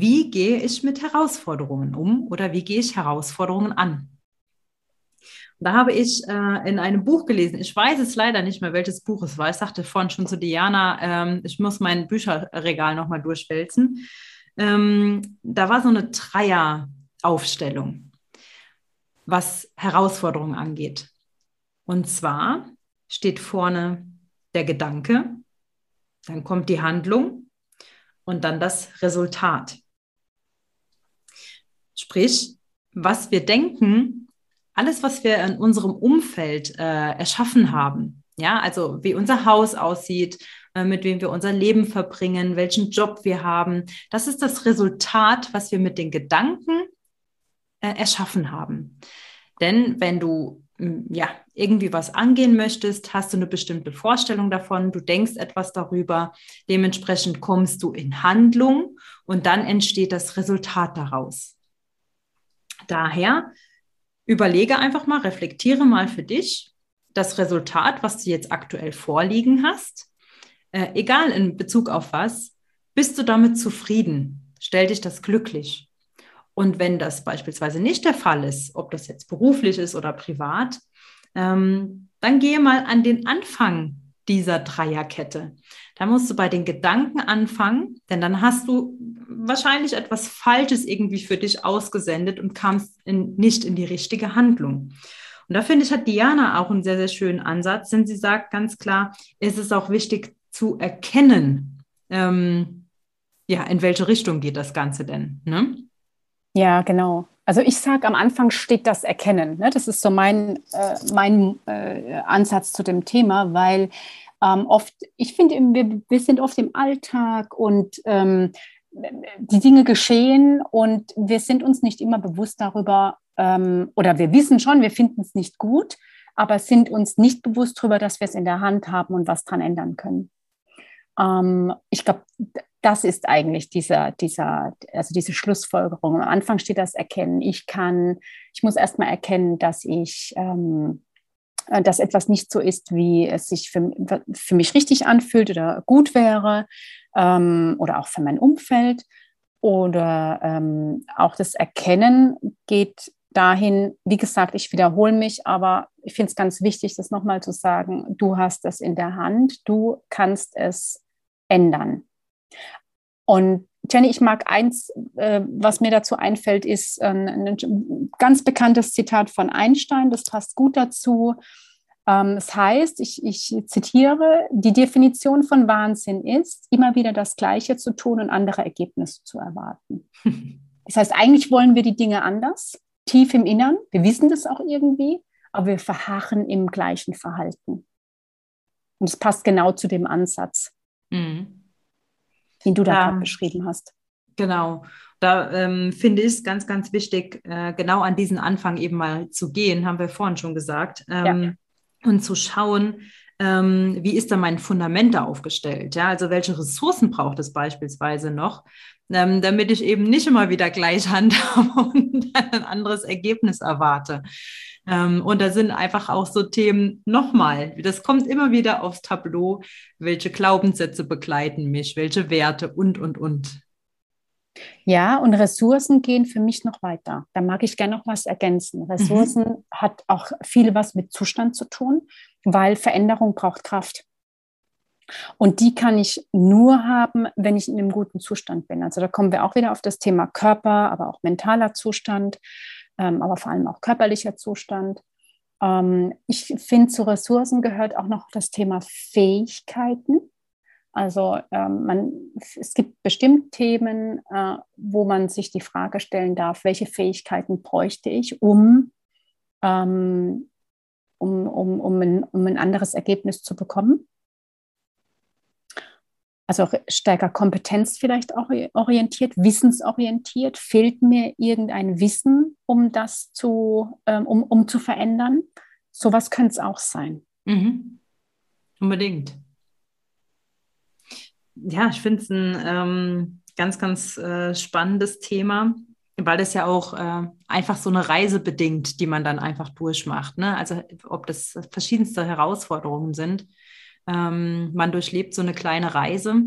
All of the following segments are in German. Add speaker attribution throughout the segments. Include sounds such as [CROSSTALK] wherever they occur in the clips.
Speaker 1: Wie gehe ich mit Herausforderungen um oder wie gehe ich Herausforderungen an? da habe ich äh, in einem Buch gelesen, ich weiß es leider nicht mehr, welches Buch es war. Ich sagte vorhin schon zu Diana, ähm, ich muss mein Bücherregal nochmal durchwälzen. Ähm, da war so eine Dreieraufstellung, was Herausforderungen angeht. Und zwar steht vorne der Gedanke, dann kommt die Handlung und dann das Resultat. Sprich, was wir denken, alles, was wir in unserem Umfeld äh, erschaffen haben, ja, also wie unser Haus aussieht, äh, mit wem wir unser Leben verbringen, welchen Job wir haben, das ist das Resultat, was wir mit den Gedanken äh, erschaffen haben. Denn wenn du ja, irgendwie was angehen möchtest, hast du eine bestimmte Vorstellung davon, du denkst etwas darüber, dementsprechend kommst du in Handlung und dann entsteht das Resultat daraus. Daher überlege einfach mal, reflektiere mal für dich das Resultat, was du jetzt aktuell vorliegen hast, äh, egal in Bezug auf was, bist du damit zufrieden? Stell dich das glücklich? Und wenn das beispielsweise nicht der Fall ist, ob das jetzt beruflich ist oder privat, ähm, dann gehe mal an den Anfang dieser Dreierkette. Da musst du bei den Gedanken anfangen, denn dann hast du wahrscheinlich etwas Falsches irgendwie für dich ausgesendet und kamst in, nicht in die richtige Handlung. Und da finde ich, hat Diana auch einen sehr, sehr schönen Ansatz, denn sie sagt ganz klar, es ist auch wichtig zu erkennen, ähm, ja, in welche Richtung geht das Ganze denn. Ne?
Speaker 2: Ja, genau. Also ich sage, am Anfang steht das Erkennen. Ne? Das ist so mein, äh, mein äh, Ansatz zu dem Thema, weil ähm, oft, ich finde, wir, wir, sind oft im Alltag und ähm, die Dinge geschehen und wir sind uns nicht immer bewusst darüber, ähm, oder wir wissen schon, wir finden es nicht gut, aber sind uns nicht bewusst darüber, dass wir es in der Hand haben und was dran ändern können. Ähm, ich glaube, das ist eigentlich dieser, dieser, also diese Schlussfolgerung. Am Anfang steht das Erkennen. Ich kann, ich muss erstmal erkennen, dass ich, ähm, äh, dass etwas nicht so ist, wie es sich für, für mich richtig anfühlt oder gut wäre ähm, oder auch für mein Umfeld. Oder ähm, auch das Erkennen geht dahin, wie gesagt, ich wiederhole mich, aber ich finde es ganz wichtig, das nochmal zu sagen, du hast es in der Hand, du kannst es ändern. Und Jenny, ich mag eins, äh, was mir dazu einfällt, ist ein, ein, ganz bekanntes Zitat von Einstein, das passt gut dazu. Ähm, es heißt, ich, ich zitiere, die Definition von Wahnsinn ist, immer wieder das Gleiche zu tun und andere Ergebnisse zu erwarten. [LAUGHS] Das heißt, eigentlich wollen wir die Dinge anders, tief im Innern. Wir wissen das auch irgendwie, aber wir verharren im gleichen Verhalten. Und es passt genau zu dem Ansatz. Mhm. Den du da ähm, beschrieben hast.
Speaker 1: Genau. Da ähm, finde ich es ganz, ganz wichtig, äh, genau an diesen Anfang eben mal zu gehen, haben wir vorhin schon gesagt, ähm, ja. und zu schauen, ähm, wie ist da mein Fundament da aufgestellt? Ja, also welche Ressourcen braucht es beispielsweise noch, ähm, damit ich eben nicht immer wieder gleich [LAUGHS] handhabe und ein anderes Ergebnis erwarte. Ähm, und da sind einfach auch so Themen nochmal, das kommt immer wieder aufs Tableau, welche Glaubenssätze begleiten mich, welche Werte und, und, und.
Speaker 2: Ja, und Ressourcen gehen für mich noch weiter. Da mag ich gerne noch was ergänzen. Ressourcen mhm. hat auch viel was mit Zustand zu tun, weil Veränderung braucht Kraft. Und die kann ich nur haben, wenn ich in einem guten Zustand bin. Also da kommen wir auch wieder auf das Thema Körper, aber auch mentaler Zustand ähm, aber vor allem auch körperlicher Zustand. Ähm, ich finde, zu Ressourcen gehört auch noch das Thema Fähigkeiten. Also ähm, man, es gibt bestimmt Themen, äh, wo man sich die Frage stellen darf, welche Fähigkeiten bräuchte ich, um, ähm, um, um, um, ein, um ein anderes Ergebnis zu bekommen. Also stärker Kompetenz vielleicht auch orientiert, wissensorientiert? Fehlt mir irgendein Wissen, um das zu, ähm, um, um zu verändern? Sowas könnte es auch sein.
Speaker 1: Mhm. Unbedingt. Ja, ich finde es ein ähm, ganz, ganz äh, spannendes Thema, weil das ja auch äh, einfach so eine Reise bedingt, die man dann einfach durchmacht. Ne? Also ob das verschiedenste Herausforderungen sind. Ähm, man durchlebt so eine kleine Reise.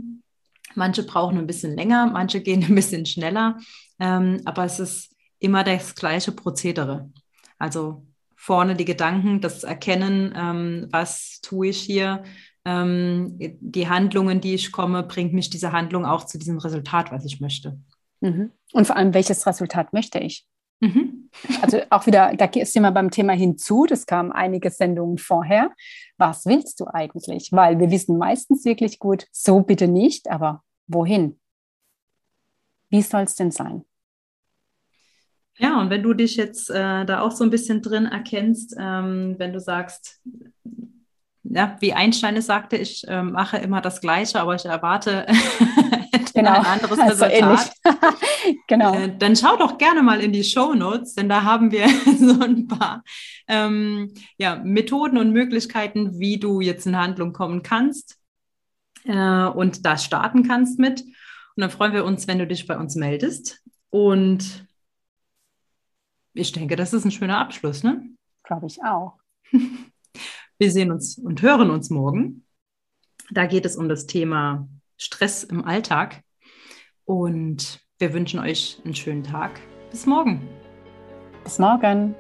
Speaker 1: Manche brauchen ein bisschen länger, manche [LAUGHS] gehen ein bisschen schneller, ähm, aber es ist immer das gleiche Prozedere. Also vorne die Gedanken, das Erkennen, ähm, was tue ich hier, ähm, die Handlungen, die ich komme, bringt mich diese Handlung auch zu diesem Resultat, was ich möchte.
Speaker 2: Mhm. Und vor allem, welches Resultat möchte ich? Mhm. Also auch wieder, da ist immer beim Thema hinzu, das kam einige Sendungen vorher. Was willst du eigentlich? Weil wir wissen meistens wirklich gut, so bitte nicht, aber wohin? Wie soll es denn sein?
Speaker 1: Ja, und wenn du dich jetzt äh, da auch so ein bisschen drin erkennst, ähm, wenn du sagst, ja, wie Einstein es sagte, ich äh, mache immer das Gleiche, aber ich erwarte [LAUGHS] genau. ein anderes [LAUGHS] also Resultat. [LAUGHS] genau. Äh, dann schau doch gerne mal in die Show Notes, denn da haben wir [LAUGHS] so ein paar ähm, ja, Methoden und Möglichkeiten, wie du jetzt in Handlung kommen kannst äh, und da starten kannst mit. Und dann freuen wir uns, wenn du dich bei uns meldest. Und ich denke, das ist ein schöner Abschluss, ne?
Speaker 2: Glaube ich auch. [LAUGHS]
Speaker 1: Wir sehen uns und hören uns morgen. Da geht es um das Thema Stress im Alltag. Und wir wünschen euch einen schönen Tag. Bis morgen.
Speaker 2: Bis morgen.